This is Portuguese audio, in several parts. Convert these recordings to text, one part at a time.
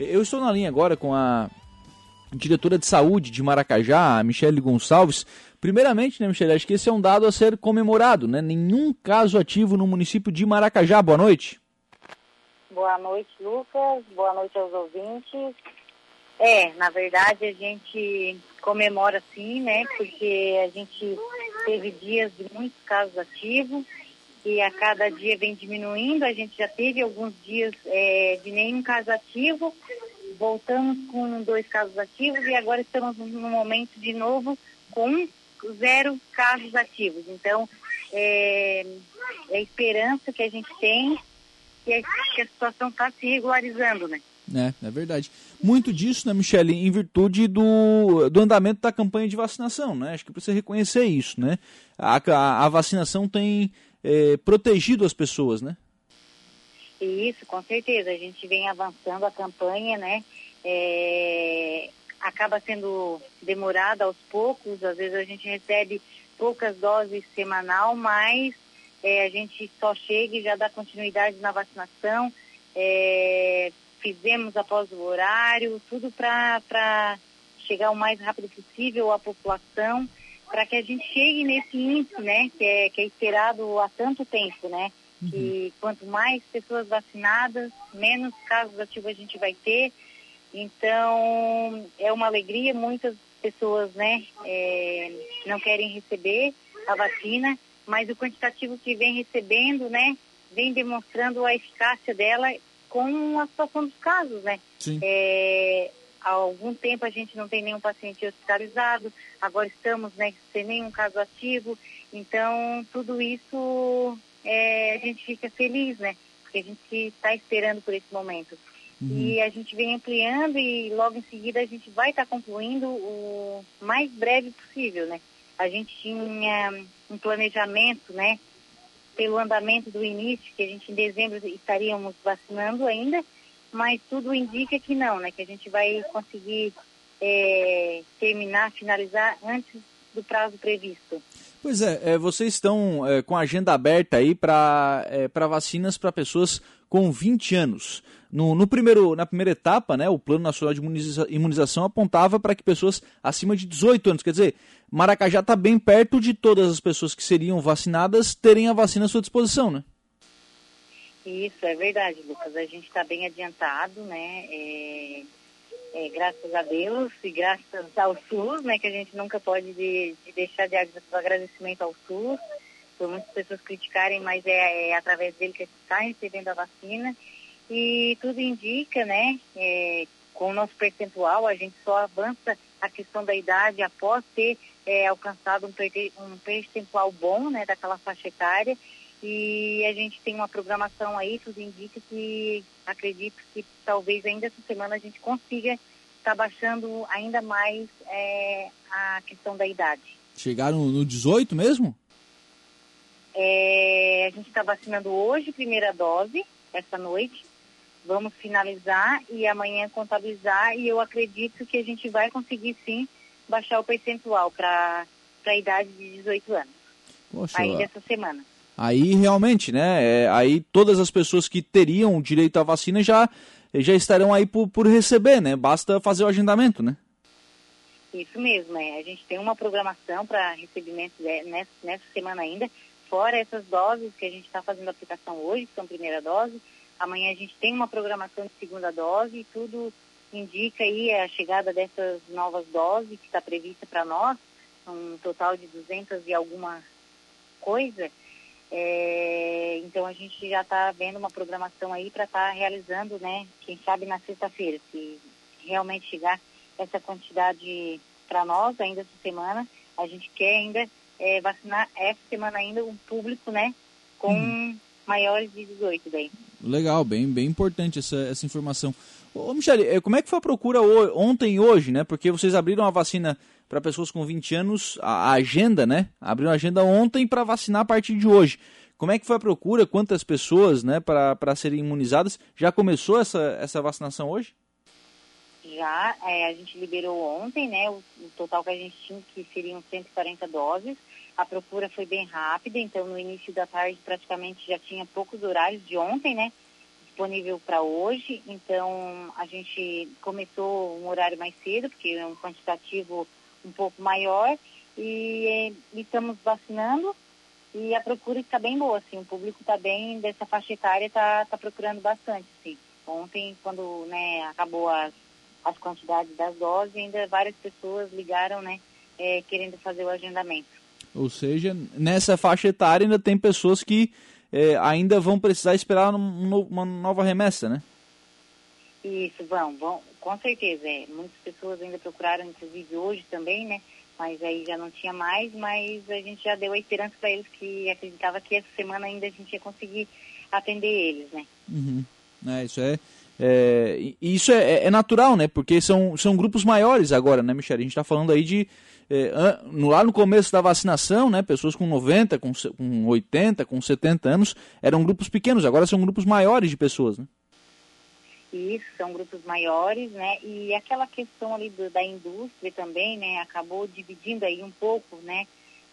Eu estou na linha agora com a diretora de saúde de Maracajá, Michele Gonçalves. Primeiramente, né, Michele, acho que esse é um dado a ser comemorado, né? Nenhum caso ativo no município de Maracajá. Boa noite. Boa noite, Lucas. Boa noite aos ouvintes. É, na verdade a gente comemora sim, né? Porque a gente teve dias de muitos casos ativos e a cada dia vem diminuindo. A gente já teve alguns dias é, de nenhum caso ativo, voltamos com dois casos ativos e agora estamos no momento de novo com zero casos ativos. Então, é, é a esperança que a gente tem que a, que a situação está se regularizando, né? É, é verdade. Muito disso, né, Michele, em virtude do, do andamento da campanha de vacinação, né? Acho que precisa reconhecer isso, né? A, a, a vacinação tem é, protegido as pessoas, né? Isso, com certeza. A gente vem avançando a campanha, né? É, acaba sendo demorada aos poucos, às vezes a gente recebe poucas doses semanal, mas é, a gente só chega e já dá continuidade na vacinação. É, fizemos após o horário, tudo para chegar o mais rápido possível à população para que a gente chegue nesse índice, né, que é, que é esperado há tanto tempo, né, uhum. que quanto mais pessoas vacinadas, menos casos ativos a gente vai ter. Então, é uma alegria, muitas pessoas, né, é, não querem receber a vacina, mas o quantitativo que vem recebendo, né, vem demonstrando a eficácia dela com a situação dos casos, né. Sim. É, há algum tempo a gente não tem nenhum paciente hospitalizado, agora estamos né, sem nenhum caso ativo, então tudo isso é, a gente fica feliz, né? Porque a gente está esperando por esse momento. Uhum. E a gente vem ampliando e logo em seguida a gente vai estar tá concluindo o mais breve possível, né? A gente tinha um planejamento, né? Pelo andamento do início, que a gente em dezembro estaríamos vacinando ainda, mas tudo indica que não, né? Que a gente vai conseguir é, terminar, finalizar antes do prazo previsto. Pois é, é vocês estão é, com a agenda aberta aí para é, vacinas para pessoas com 20 anos. No, no, primeiro, na primeira etapa, né, o Plano Nacional de Imuniza Imunização apontava para que pessoas acima de 18 anos, quer dizer, Maracajá está bem perto de todas as pessoas que seriam vacinadas terem a vacina à sua disposição, né? Isso, é verdade, Lucas. A gente está bem adiantado, né? É, é, graças a Deus e graças ao SUS, né? Que a gente nunca pode de, de deixar de agradecimento ao SUS, por muitas pessoas criticarem, mas é, é através dele que a gente está recebendo a vacina. E tudo indica, né? É, com o nosso percentual, a gente só avança a questão da idade após ter é, alcançado um, um percentual bom, né? Daquela faixa etária e a gente tem uma programação aí, tudo indica que acredito que talvez ainda essa semana a gente consiga estar tá baixando ainda mais é, a questão da idade. Chegaram no 18 mesmo? É, a gente está vacinando hoje, primeira dose, essa noite. Vamos finalizar e amanhã contabilizar e eu acredito que a gente vai conseguir sim baixar o percentual para a idade de 18 anos. Poxa, ainda essa semana aí realmente, né? É, aí todas as pessoas que teriam direito à vacina já, já estarão aí por, por receber, né? Basta fazer o agendamento, né? Isso mesmo, é. A gente tem uma programação para recebimento nessa, nessa semana ainda, fora essas doses que a gente está fazendo aplicação hoje, que são primeira dose. Amanhã a gente tem uma programação de segunda dose e tudo indica aí a chegada dessas novas doses que está prevista para nós, um total de 200 e alguma coisa. É, então a gente já está vendo uma programação aí para estar tá realizando, né? Quem sabe na sexta-feira, se realmente chegar essa quantidade para nós ainda essa semana, a gente quer ainda é, vacinar essa semana ainda um público, né? Com hum. maiores de 18 daí. Legal, bem, bem importante essa, essa informação. Ô, Michele, é, como é que foi a procura ontem e hoje, né? Porque vocês abriram a vacina para pessoas com 20 anos, a, agenda, né? Abriu a agenda ontem para vacinar a partir de hoje. Como é que foi a procura? Quantas pessoas, né, para serem imunizadas? Já começou essa, essa vacinação hoje? Já, é, a gente liberou ontem, né, o, o, total que a gente tinha, que seriam 140 doses. A procura foi bem rápida, então no início da tarde praticamente já tinha poucos horários de ontem, né? Disponível para hoje, então a gente começou um horário mais cedo, porque é um quantitativo um pouco maior, e, e estamos vacinando e a procura está bem boa, assim, o público está bem, dessa faixa etária está tá procurando bastante, sim. Ontem, quando né, acabou as, as quantidades das doses, ainda várias pessoas ligaram, né, é, querendo fazer o agendamento. Ou seja, nessa faixa etária ainda tem pessoas que é, ainda vão precisar esperar uma nova remessa, né? Isso, vão, vão, com certeza. É. Muitas pessoas ainda procuraram, inclusive hoje também, né? Mas aí já não tinha mais, mas a gente já deu a esperança para eles que acreditava que essa semana ainda a gente ia conseguir atender eles, né? Uhum. É, isso é, é isso é, é, natural, né? Porque são, são grupos maiores agora, né, Michele? A gente está falando aí de é, lá no começo da vacinação, né, pessoas com 90, com, com 80, com 70 anos, eram grupos pequenos, agora são grupos maiores de pessoas, né? Isso, são grupos maiores, né? E aquela questão ali do, da indústria também, né? Acabou dividindo aí um pouco, né?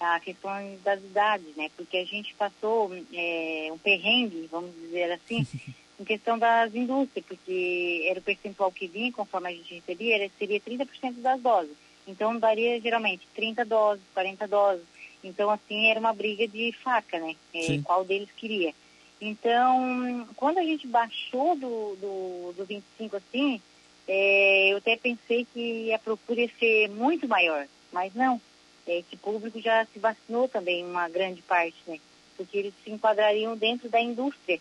A questão das idades, né? Porque a gente passou é, um perrengue, vamos dizer assim, em questão das indústrias, porque era o percentual que vinha, conforme a gente recebia, era, seria 30% das doses. Então daria geralmente 30 doses, 40 doses. Então, assim, era uma briga de faca, né? É, qual deles queria. Então, quando a gente baixou do, do, do 25 assim, é, eu até pensei que a procura ia ser muito maior, mas não. É, esse público já se vacinou também, uma grande parte, né? Porque eles se enquadrariam dentro da indústria.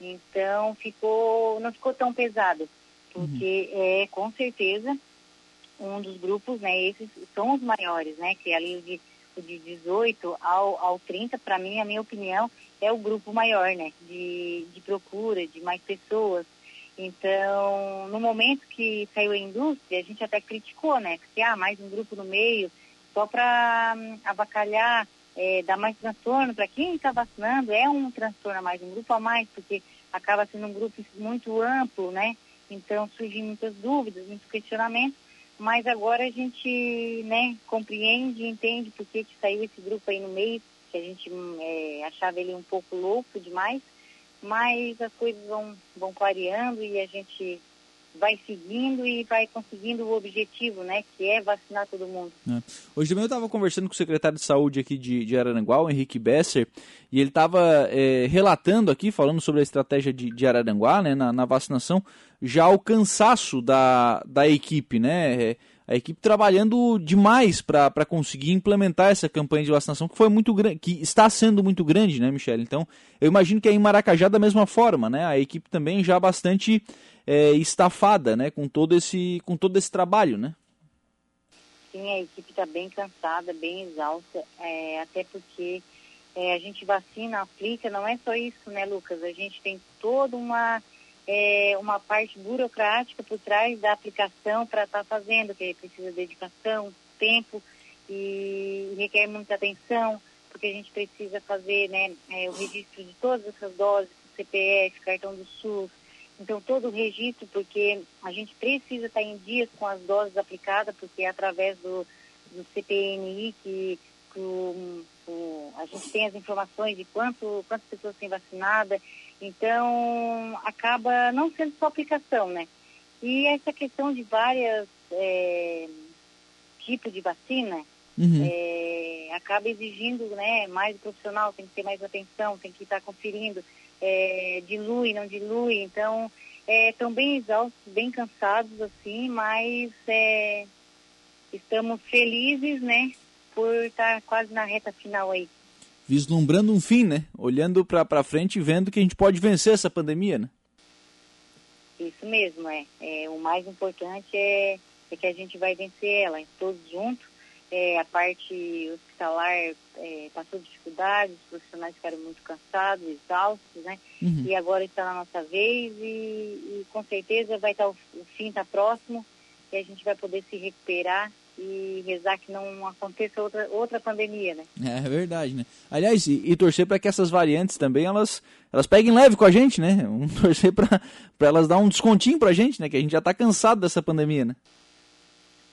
Então, ficou, não ficou tão pesado. Porque, uhum. é, com certeza, um dos grupos, né, esses são os maiores, né, que é ali o de, de 18 ao, ao 30, para mim, a minha opinião, é o grupo maior, né, de, de procura, de mais pessoas. Então, no momento que saiu a indústria, a gente até criticou, né, porque, ah, mais um grupo no meio, só para hum, avacalhar, é, dar mais transtorno para quem está vacinando, é um transtorno a mais, um grupo a mais, porque acaba sendo um grupo muito amplo, né, então surgem muitas dúvidas, muitos questionamentos, mas agora a gente né, compreende entende por que, que saiu esse grupo aí no meio, que a gente é, achava ele um pouco louco demais, mas as coisas vão, vão clareando e a gente vai seguindo e vai conseguindo o objetivo, né, que é vacinar todo mundo. É. Hoje também eu estava conversando com o secretário de saúde aqui de, de Araranguá, o Henrique Besser, e ele estava é, relatando aqui, falando sobre a estratégia de, de Araranguá, né, na, na vacinação, já o cansaço da, da equipe, né? É, a equipe trabalhando demais para conseguir implementar essa campanha de vacinação que foi muito grande, que está sendo muito grande, né, Michele? Então, eu imagino que é em Maracajá da mesma forma, né? A equipe também já bastante é, estafada, né, com todo esse com todo esse trabalho, né? Sim, a equipe está bem cansada, bem exausta, é, até porque é, a gente vacina, aplica, não é só isso, né, Lucas? A gente tem toda uma é, uma parte burocrática por trás da aplicação para estar tá fazendo, que precisa de dedicação, tempo e requer muita atenção, porque a gente precisa fazer né, é, o registro de todas essas doses, CPF, cartão do SUS, então todo o registro, porque a gente precisa estar em dias com as doses aplicadas, porque é através do, do CPNI que, que o, o, a gente tem as informações de quanto, quantas pessoas têm vacinada então, acaba não sendo só aplicação, né? E essa questão de várias é, tipos de vacina uhum. é, acaba exigindo né, mais profissional, tem que ter mais atenção, tem que estar conferindo, é, dilui, não dilui. Então, estão é, bem exaustos, bem cansados, assim, mas é, estamos felizes, né, por estar quase na reta final aí vislumbrando um fim, né? Olhando para frente e vendo que a gente pode vencer essa pandemia, né? Isso mesmo, é. é o mais importante é, é, que a gente vai vencer ela, todos juntos. É, a parte hospitalar é, passou dificuldades, os profissionais ficaram muito cansados, exaustos, né? Uhum. E agora está na nossa vez e, e com certeza vai estar o, o fim está próximo e a gente vai poder se recuperar e rezar que não aconteça outra, outra pandemia, né? É verdade, né? Aliás, e, e torcer para que essas variantes também elas, elas peguem leve com a gente, né? Vamos torcer para elas dar um descontinho para a gente, né? Que a gente já está cansado dessa pandemia, né?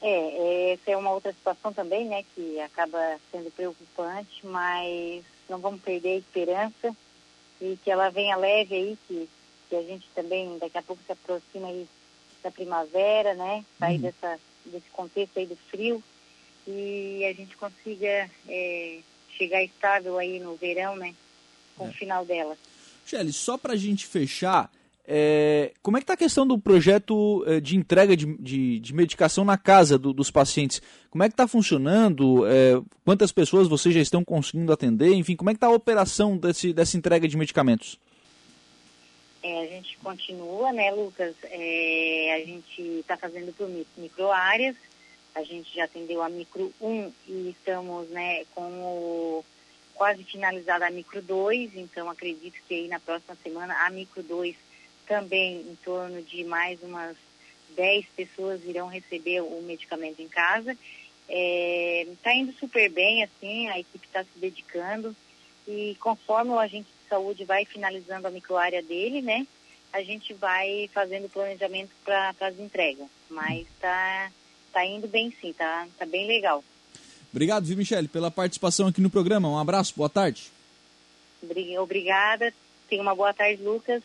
É, essa é uma outra situação também, né? Que acaba sendo preocupante, mas não vamos perder a esperança e que ela venha leve aí, que que a gente também daqui a pouco se aproxima aí da primavera, né? Sair uhum. dessa, desse contexto aí do frio e a gente consiga é, chegar estável aí no verão, né? Com é. o final dela. Shelly, só para a gente fechar, é, como é que está a questão do projeto é, de entrega de, de, de medicação na casa do, dos pacientes? Como é que está funcionando? É, quantas pessoas vocês já estão conseguindo atender? Enfim, como é que está a operação desse, dessa entrega de medicamentos? É, a gente continua, né, Lucas? É, a gente está fazendo por micro áreas. A gente já atendeu a micro 1 e estamos, né, com o quase finalizada a micro 2, então acredito que aí na próxima semana a micro 2 também em torno de mais umas 10 pessoas irão receber o medicamento em casa. Está é, indo super bem, assim, a equipe está se dedicando e conforme o agente de saúde vai finalizando a microárea dele, né, a gente vai fazendo planejamento para as entregas. Mas está tá indo bem sim, tá, tá bem legal. Obrigado, viu, Michele, pela participação aqui no programa. Um abraço, boa tarde. Obrigada. Tenha uma boa tarde, Lucas.